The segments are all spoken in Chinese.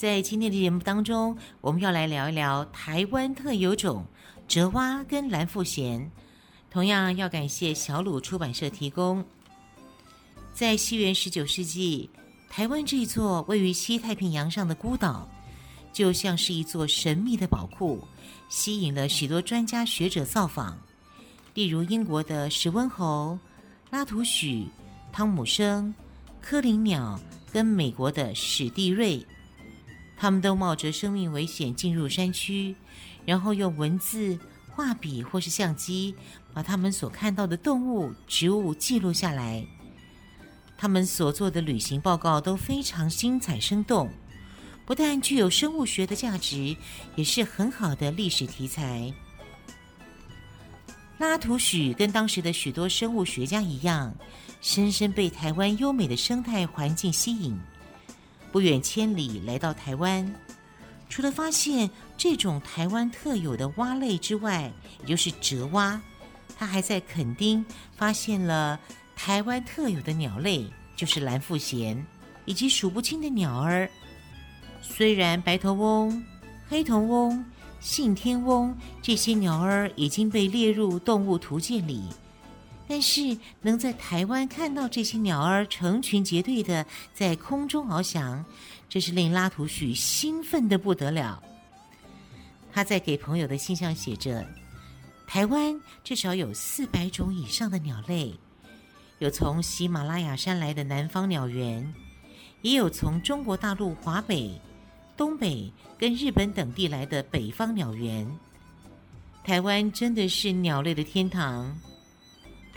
在今天的节目当中，我们要来聊一聊台湾特有种折蛙跟蓝腹鷴。同样要感谢小鲁出版社提供。在西元十九世纪，台湾这座位于西太平洋上的孤岛，就像是一座神秘的宝库，吸引了许多专家学者造访。例如英国的史温侯、拉图许、汤姆生、科林鸟，跟美国的史蒂瑞，他们都冒着生命危险进入山区，然后用文字。画笔或是相机，把他们所看到的动物、植物记录下来。他们所做的旅行报告都非常精彩生动，不但具有生物学的价值，也是很好的历史题材。拉图许跟当时的许多生物学家一样，深深被台湾优美的生态环境吸引，不远千里来到台湾。除了发现这种台湾特有的蛙类之外，也就是折蛙，他还在垦丁发现了台湾特有的鸟类，就是蓝腹鷴，以及数不清的鸟儿。虽然白头翁、黑头翁、信天翁这些鸟儿已经被列入动物图鉴里，但是能在台湾看到这些鸟儿成群结队的在空中翱翔。这是令拉图许兴奋得不得了。他在给朋友的信上写着：“台湾至少有四百种以上的鸟类，有从喜马拉雅山来的南方鸟猿，也有从中国大陆华北、东北跟日本等地来的北方鸟猿。台湾真的是鸟类的天堂。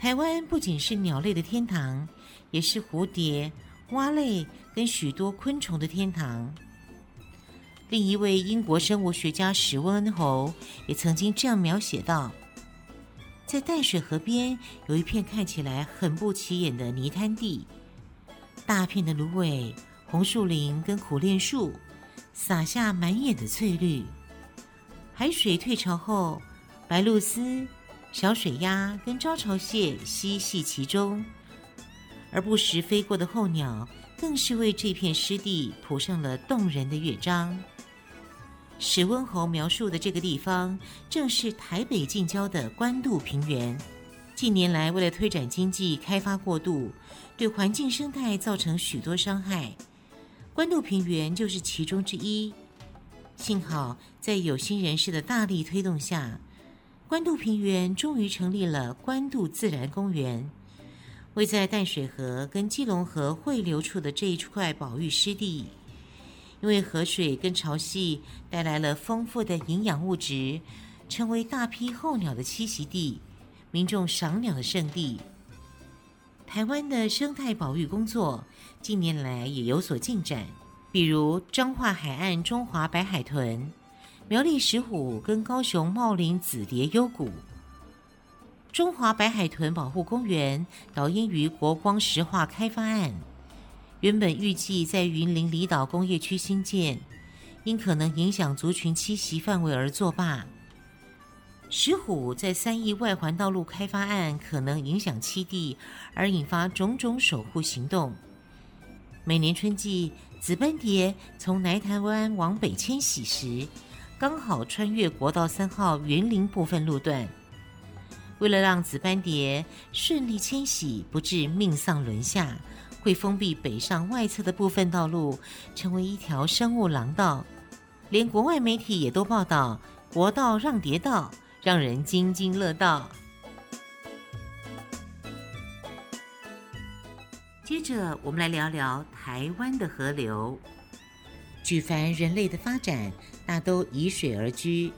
台湾不仅是鸟类的天堂，也是蝴蝶。”蛙类跟许多昆虫的天堂。另一位英国生物学家史温侯也曾经这样描写道：在淡水河边有一片看起来很不起眼的泥滩地，大片的芦苇、红树林跟苦楝树，洒下满眼的翠绿。海水退潮后，白鹭鸶、小水鸭跟招潮蟹嬉戏其中。而不时飞过的候鸟，更是为这片湿地谱上了动人的乐章。史温侯描述的这个地方，正是台北近郊的关渡平原。近年来，为了推展经济，开发过度，对环境生态造成许多伤害。关渡平原就是其中之一。幸好，在有心人士的大力推动下，关渡平原终于成立了关渡自然公园。位在淡水河跟基隆河汇流处的这一块保育湿地，因为河水跟潮汐带来了丰富的营养物质，成为大批候鸟的栖息地，民众赏鸟的圣地。台湾的生态保育工作近年来也有所进展，比如彰化海岸中华白海豚、苗栗石虎跟高雄茂林紫蝶幽谷。中华白海豚保护公园导因于国光石化开发案，原本预计在云林离岛工业区兴建，因可能影响族群栖息范围而作罢。石虎在三义外环道路开发案可能影响栖地，而引发种种守护行动。每年春季，紫斑蝶从南台湾往北迁徙时，刚好穿越国道三号云林部分路段。为了让紫斑蝶顺利迁徙，不致命丧轮下，会封闭北上外侧的部分道路，成为一条生物廊道。连国外媒体也都报道“国道让蝶道”，让人津津乐道。接着，我们来聊聊台湾的河流。举凡人类的发展，大都依水而居。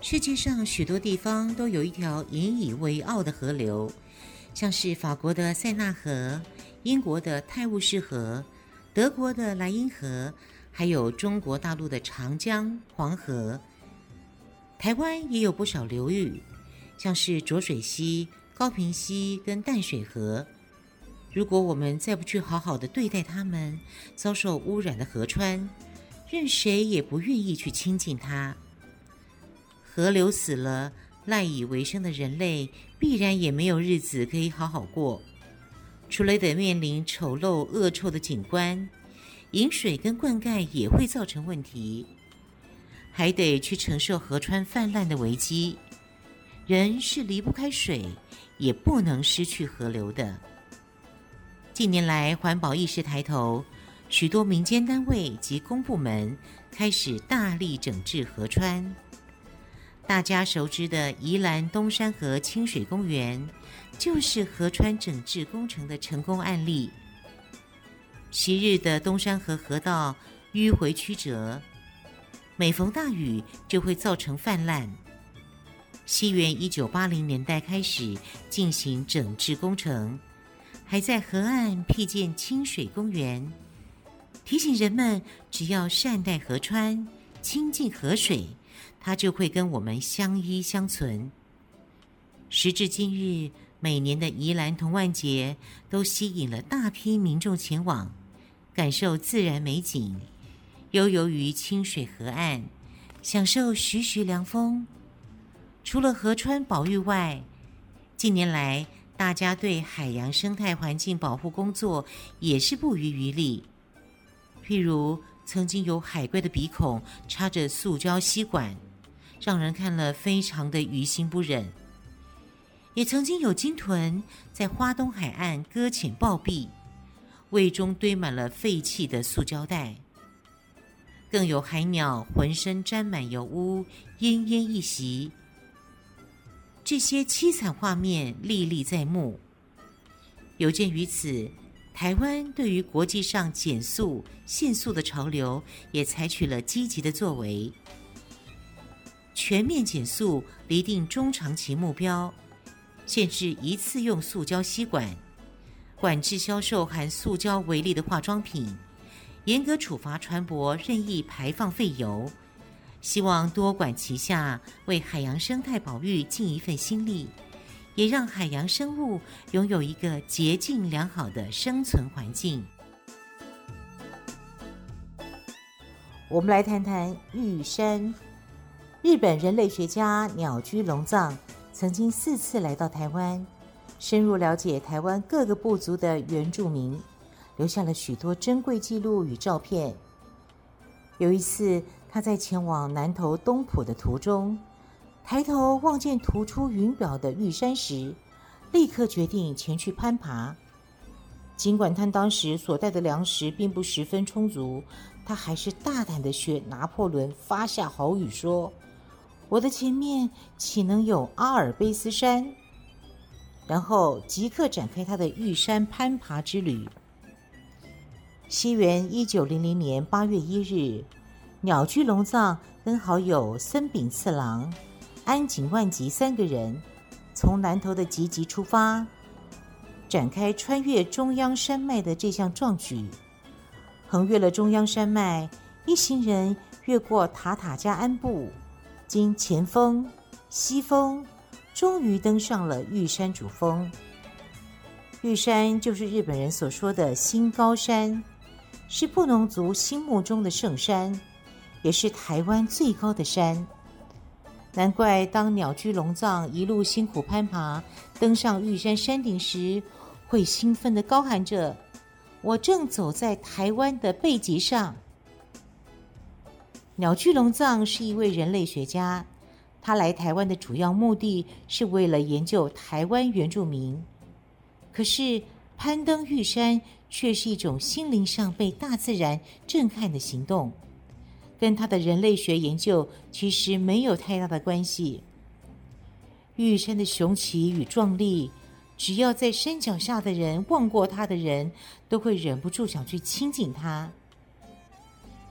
世界上许多地方都有一条引以为傲的河流，像是法国的塞纳河、英国的泰晤士河、德国的莱茵河，还有中国大陆的长江、黄河。台湾也有不少流域，像是浊水溪、高屏溪跟淡水河。如果我们再不去好好的对待它们，遭受污染的河川，任谁也不愿意去亲近它。河流死了，赖以为生的人类必然也没有日子可以好好过。除了得面临丑陋恶臭的景观，饮水跟灌溉也会造成问题。还得去承受河川泛滥的危机，人是离不开水，也不能失去河流的。近年来，环保意识抬头，许多民间单位及公部门开始大力整治河川。大家熟知的宜兰东山河清水公园，就是河川整治工程的成功案例。昔日的东山河河道迂回曲折。每逢大雨，就会造成泛滥。西元一九八零年代开始进行整治工程，还在河岸辟建清水公园，提醒人们只要善待河川、亲近河水，它就会跟我们相依相存。时至今日，每年的宜兰童万节都吸引了大批民众前往，感受自然美景。悠游于清水河岸，享受徐徐凉风。除了河川保育外，近年来大家对海洋生态环境保护工作也是不遗余力。譬如，曾经有海龟的鼻孔插着塑胶吸管，让人看了非常的于心不忍；也曾经有鲸豚在花东海岸搁浅暴毙，胃中堆满了废弃的塑胶袋。更有海鸟浑身沾满油污，奄奄一息。这些凄惨画面历历在目。有鉴于此，台湾对于国际上减速、限速的潮流，也采取了积极的作为，全面减速，厘定中长期目标，限制一次用塑胶吸管，管制销售含塑胶为例的化妆品。严格处罚船舶任意排放废油，希望多管齐下，为海洋生态保育尽一份心力，也让海洋生物拥有一个洁净良好的生存环境。我们来谈谈玉山。日本人类学家鸟居龙藏曾经四次来到台湾，深入了解台湾各个部族的原住民。留下了许多珍贵记录与照片。有一次，他在前往南投东埔的途中，抬头望见突出云表的玉山时，立刻决定前去攀爬。尽管他当时所带的粮食并不十分充足，他还是大胆地学拿破仑发下豪语说：“我的前面岂能有阿尔卑斯山？”然后即刻展开他的玉山攀爬之旅。西元一九零零年八月一日，鸟居龙藏跟好友森丙次郎、安井万吉三个人从南投的集集出发，展开穿越中央山脉的这项壮举。横越了中央山脉，一行人越过塔塔加鞍部，经前峰、西峰，终于登上了玉山主峰。玉山就是日本人所说的新高山。是布农族心目中的圣山，也是台湾最高的山。难怪当鸟居龙藏一路辛苦攀爬，登上玉山山顶时，会兴奋地高喊着：“我正走在台湾的背脊上。”鸟居龙藏是一位人类学家，他来台湾的主要目的是为了研究台湾原住民。可是攀登玉山，却是一种心灵上被大自然震撼的行动，跟他的人类学研究其实没有太大的关系。玉山的雄奇与壮丽，只要在山脚下的人望过它的人，都会忍不住想去亲近它。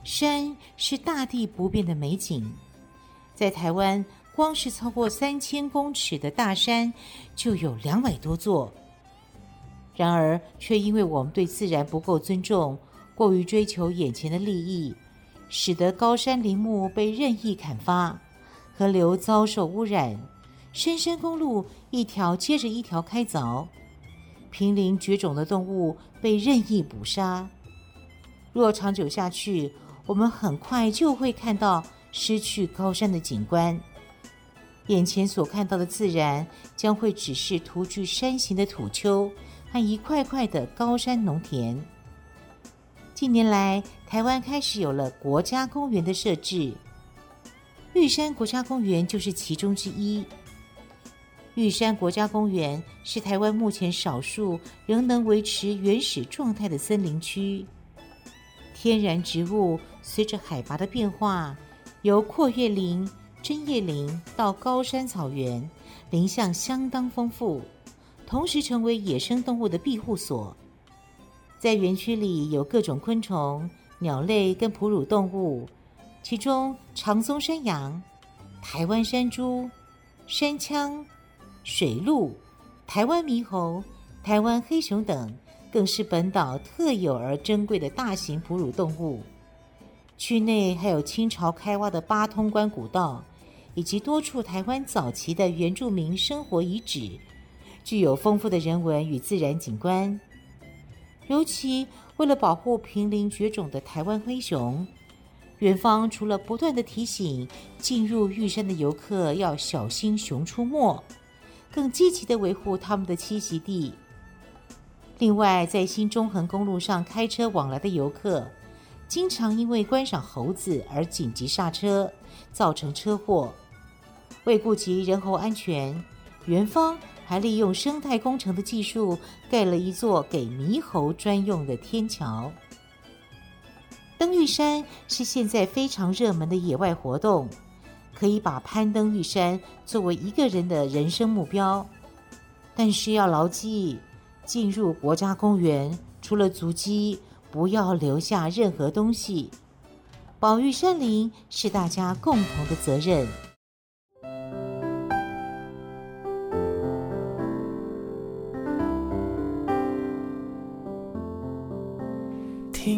山是大地不变的美景，在台湾，光是超过三千公尺的大山就有两百多座。然而，却因为我们对自然不够尊重，过于追求眼前的利益，使得高山林木被任意砍伐，河流遭受污染，深山公路一条接着一条开凿，濒临绝种的动物被任意捕杀。若长久下去，我们很快就会看到失去高山的景观。眼前所看到的自然，将会只是徒具山形的土丘和一块块的高山农田。近年来，台湾开始有了国家公园的设置，玉山国家公园就是其中之一。玉山国家公园是台湾目前少数仍能维持原始状态的森林区。天然植物随着海拔的变化，由阔叶林、针叶林到高山草原，林相相当丰富，同时成为野生动物的庇护所。在园区里有各种昆虫、鸟类跟哺乳动物，其中长鬃山羊、台湾山猪、山羌、水鹿、台湾猕猴、台湾黑熊等。更是本岛特有而珍贵的大型哺乳动物。区内还有清朝开挖的八通关古道，以及多处台湾早期的原住民生活遗址，具有丰富的人文与自然景观。尤其为了保护濒临绝种的台湾黑熊，园方除了不断地提醒进入玉山的游客要小心熊出没，更积极地维护他们的栖息地。另外，在新中横公路上开车往来的游客，经常因为观赏猴子而紧急刹车，造成车祸。为顾及人猴安全，园方还利用生态工程的技术，盖了一座给猕猴专用的天桥。登玉山是现在非常热门的野外活动，可以把攀登玉山作为一个人的人生目标，但是要牢记。进入国家公园，除了足迹，不要留下任何东西。保育山林是大家共同的责任。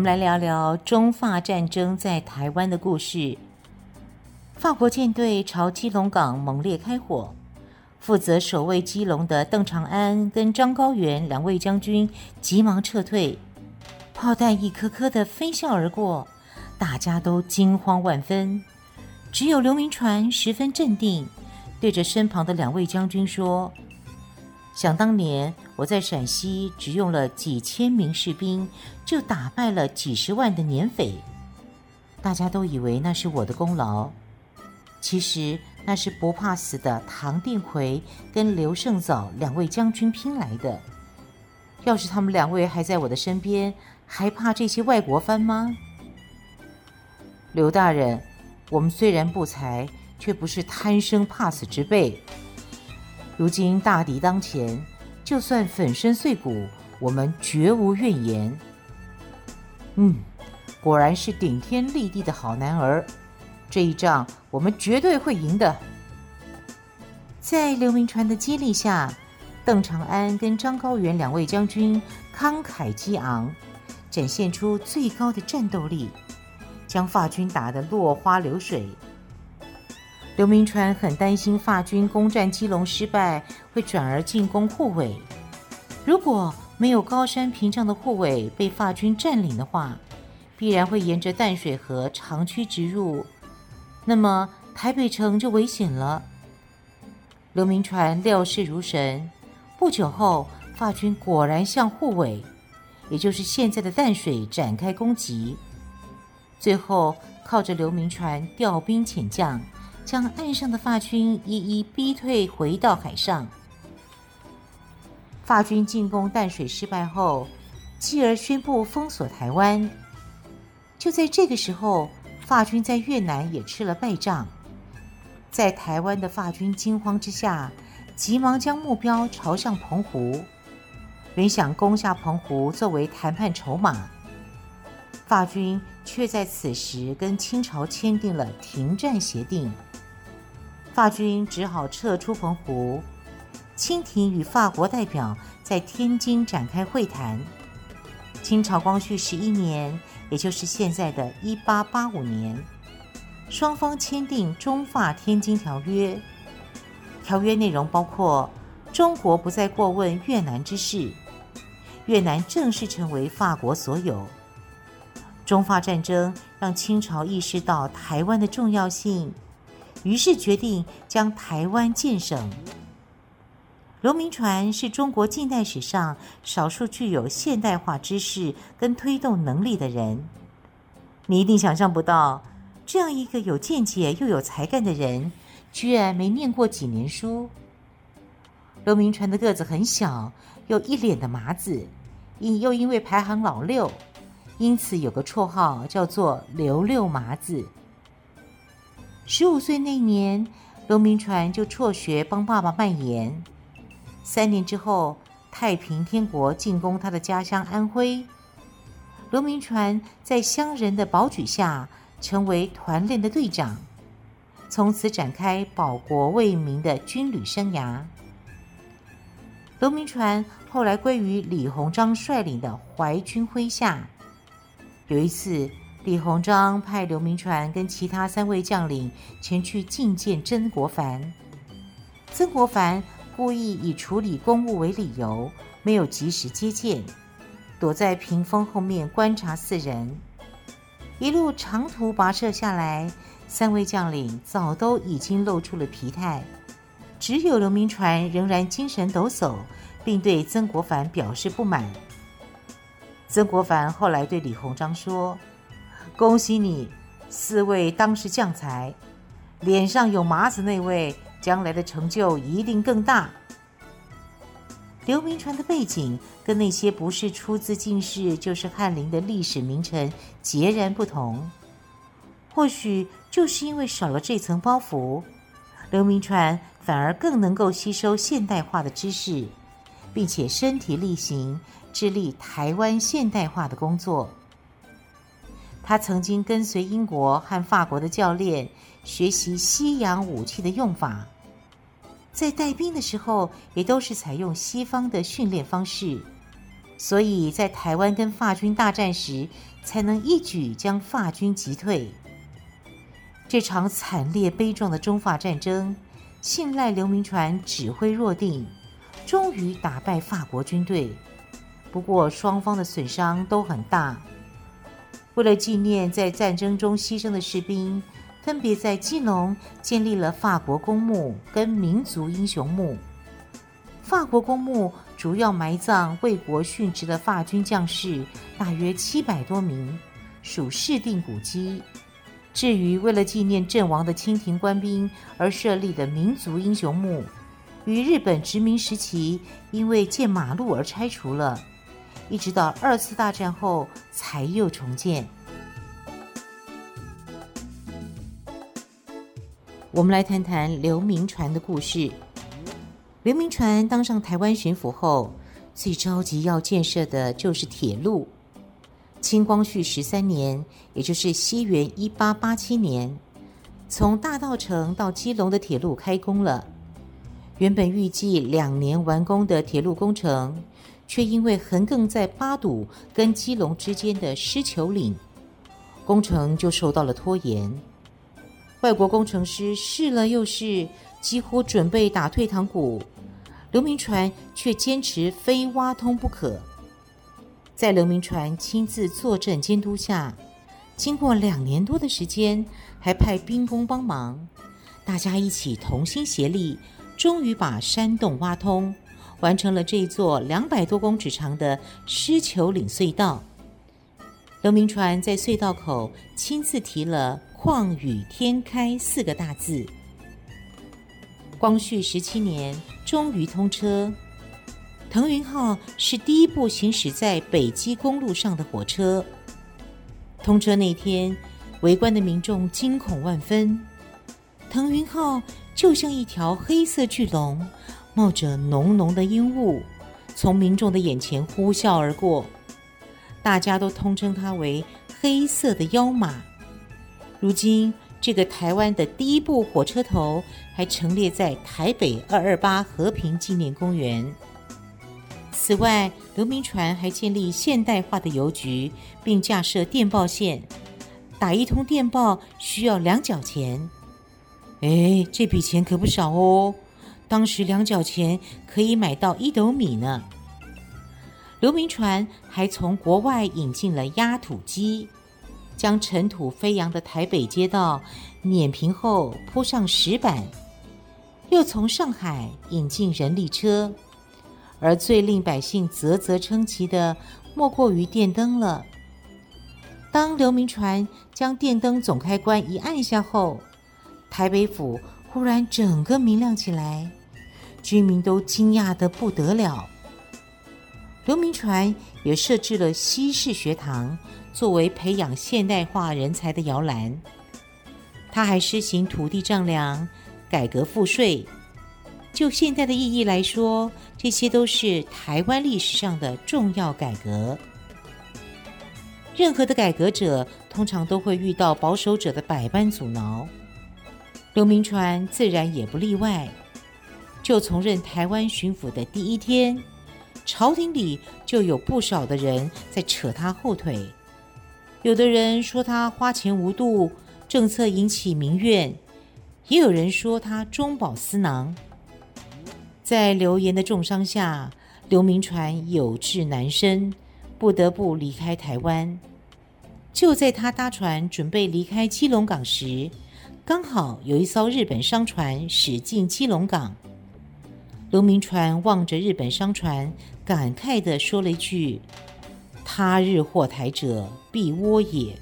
我们来聊聊中法战争在台湾的故事。法国舰队朝基隆港猛烈开火，负责守卫基隆的邓长安跟张高原两位将军急忙撤退，炮弹一颗颗的飞啸而过，大家都惊慌万分。只有刘铭传十分镇定，对着身旁的两位将军说。想当年，我在陕西只用了几千名士兵，就打败了几十万的年匪。大家都以为那是我的功劳，其实那是不怕死的唐定奎跟刘胜藻两位将军拼来的。要是他们两位还在我的身边，还怕这些外国番吗？刘大人，我们虽然不才，却不是贪生怕死之辈。如今大敌当前，就算粉身碎骨，我们绝无怨言。嗯，果然是顶天立地的好男儿。这一仗我们绝对会赢的。在刘铭传的激励下，邓长安跟张高原两位将军慷慨激昂，展现出最高的战斗力，将法军打得落花流水。刘铭传很担心法军攻占基隆失败，会转而进攻沪尾。如果没有高山屏障的护卫被法军占领的话，必然会沿着淡水河长驱直入，那么台北城就危险了。刘铭传料事如神，不久后，法军果然向沪尾，也就是现在的淡水展开攻击。最后，靠着刘铭传调兵遣将。将岸上的法军一一逼退回到海上。法军进攻淡水失败后，继而宣布封锁台湾。就在这个时候，法军在越南也吃了败仗，在台湾的法军惊慌之下，急忙将目标朝向澎湖，原想攻下澎湖作为谈判筹码。法军却在此时跟清朝签订了停战协定，法军只好撤出澎湖。清廷与法国代表在天津展开会谈。清朝光绪十一年，也就是现在的一八八五年，双方签订《中法天津条约》。条约内容包括中国不再过问越南之事，越南正式成为法国所有。中法战争让清朝意识到台湾的重要性，于是决定将台湾建省。刘铭传是中国近代史上少数具有现代化知识跟推动能力的人。你一定想象不到，这样一个有见解又有才干的人，居然没念过几年书。刘铭传的个子很小，又一脸的麻子，因又因为排行老六，因此有个绰号叫做“刘六麻子”。十五岁那年，刘铭传就辍学帮爸爸卖盐。三年之后，太平天国进攻他的家乡安徽。刘铭传在乡人的保举下，成为团练的队长，从此展开保国为民的军旅生涯。刘铭传后来归于李鸿章率领的淮军麾下。有一次，李鸿章派刘铭传跟其他三位将领前去觐见曾国藩。曾国藩。故意以处理公务为理由，没有及时接见，躲在屏风后面观察四人。一路长途跋涉下来，三位将领早都已经露出了疲态，只有刘铭传仍然精神抖擞，并对曾国藩表示不满。曾国藩后来对李鸿章说：“恭喜你，四位当世将才，脸上有麻子那位。”将来的成就一定更大。刘铭传的背景跟那些不是出自进士就是翰林的历史名臣截然不同，或许就是因为少了这层包袱，刘铭传反而更能够吸收现代化的知识，并且身体力行，致力台湾现代化的工作。他曾经跟随英国和法国的教练。学习西洋武器的用法，在带兵的时候也都是采用西方的训练方式，所以在台湾跟法军大战时，才能一举将法军击退。这场惨烈悲壮的中法战争，信赖刘铭传指挥若定，终于打败法国军队。不过双方的损伤都很大。为了纪念在战争中牺牲的士兵。分别在基隆建立了法国公墓跟民族英雄墓。法国公墓主要埋葬为国殉职的法军将士，大约七百多名，属市定古迹。至于为了纪念阵亡的清廷官兵而设立的民族英雄墓，于日本殖民时期因为建马路而拆除了，一直到二次大战后才又重建。我们来谈谈刘铭传的故事。刘铭传当上台湾巡抚后，最着急要建设的就是铁路。清光绪十三年，也就是西元一八八七年，从大稻城到基隆的铁路开工了。原本预计两年完工的铁路工程，却因为横亘在八堵跟基隆之间的狮球岭，工程就受到了拖延。外国工程师试了又试，几乎准备打退堂鼓，刘铭传却坚持非挖通不可。在刘铭传亲自坐镇监督下，经过两年多的时间，还派兵工帮忙，大家一起同心协力，终于把山洞挖通，完成了这一座两百多公尺长的狮球岭隧道。刘铭传在隧道口亲自题了“旷宇天开”四个大字，光绪十七年终于通车。腾云号是第一部行驶在北基公路上的火车。通车那天，围观的民众惊恐万分。腾云号就像一条黑色巨龙，冒着浓浓的烟雾，从民众的眼前呼啸而过。大家都通称它为“黑色的妖马”。如今，这个台湾的第一部火车头还陈列在台北二二八和平纪念公园。此外，刘铭传还建立现代化的邮局，并架设电报线，打一通电报需要两角钱。哎，这笔钱可不少哦！当时两角钱可以买到一斗米呢。刘铭传还从国外引进了压土机。将尘土飞扬的台北街道碾平后铺上石板，又从上海引进人力车，而最令百姓啧啧称奇的，莫过于电灯了。当刘铭传将电灯总开关一按下后，台北府忽然整个明亮起来，居民都惊讶得不得了。刘铭传也设置了西式学堂。作为培养现代化人才的摇篮，他还实行土地丈量、改革赋税。就现在的意义来说，这些都是台湾历史上的重要改革。任何的改革者，通常都会遇到保守者的百般阻挠，刘铭传自然也不例外。就从任台湾巡抚的第一天，朝廷里就有不少的人在扯他后腿。有的人说他花钱无度，政策引起民怨；也有人说他中饱私囊。在流言的重伤下，刘铭传有志难伸，不得不离开台湾。就在他搭船准备离开基隆港时，刚好有一艘日本商船驶进基隆港。刘铭传望着日本商船，感慨地说了一句。他日祸台者，必倭也。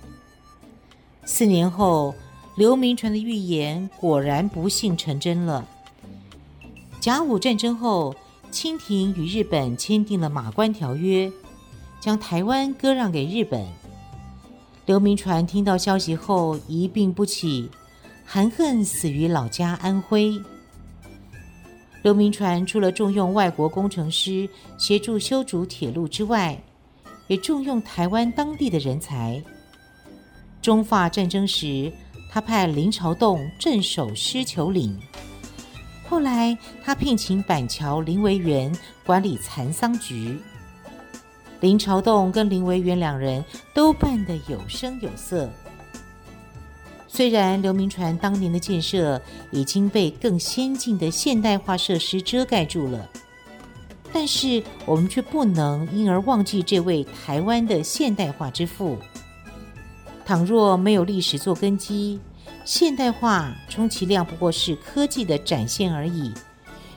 四年后，刘铭传的预言果然不幸成真了。甲午战争后，清廷与日本签订了《马关条约》，将台湾割让给日本。刘铭传听到消息后一病不起，含恨死于老家安徽。刘铭传除了重用外国工程师协助修筑铁路之外，也重用台湾当地的人才。中法战争时，他派林朝栋镇守狮球岭。后来，他聘请板桥林维源管理蚕桑局。林朝栋跟林维源两人都办得有声有色。虽然刘铭传当年的建设已经被更先进的现代化设施遮盖住了。但是我们却不能因而忘记这位台湾的现代化之父。倘若没有历史做根基，现代化充其量不过是科技的展现而已，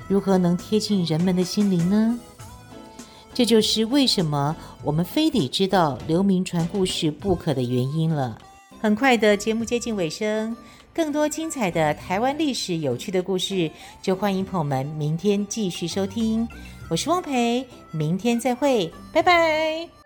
如何能贴近人们的心灵呢？这就是为什么我们非得知道刘铭传故事不可的原因了。很快的节目接近尾声，更多精彩的台湾历史有趣的故事，就欢迎朋友们明天继续收听。我是汪培，明天再会，拜拜。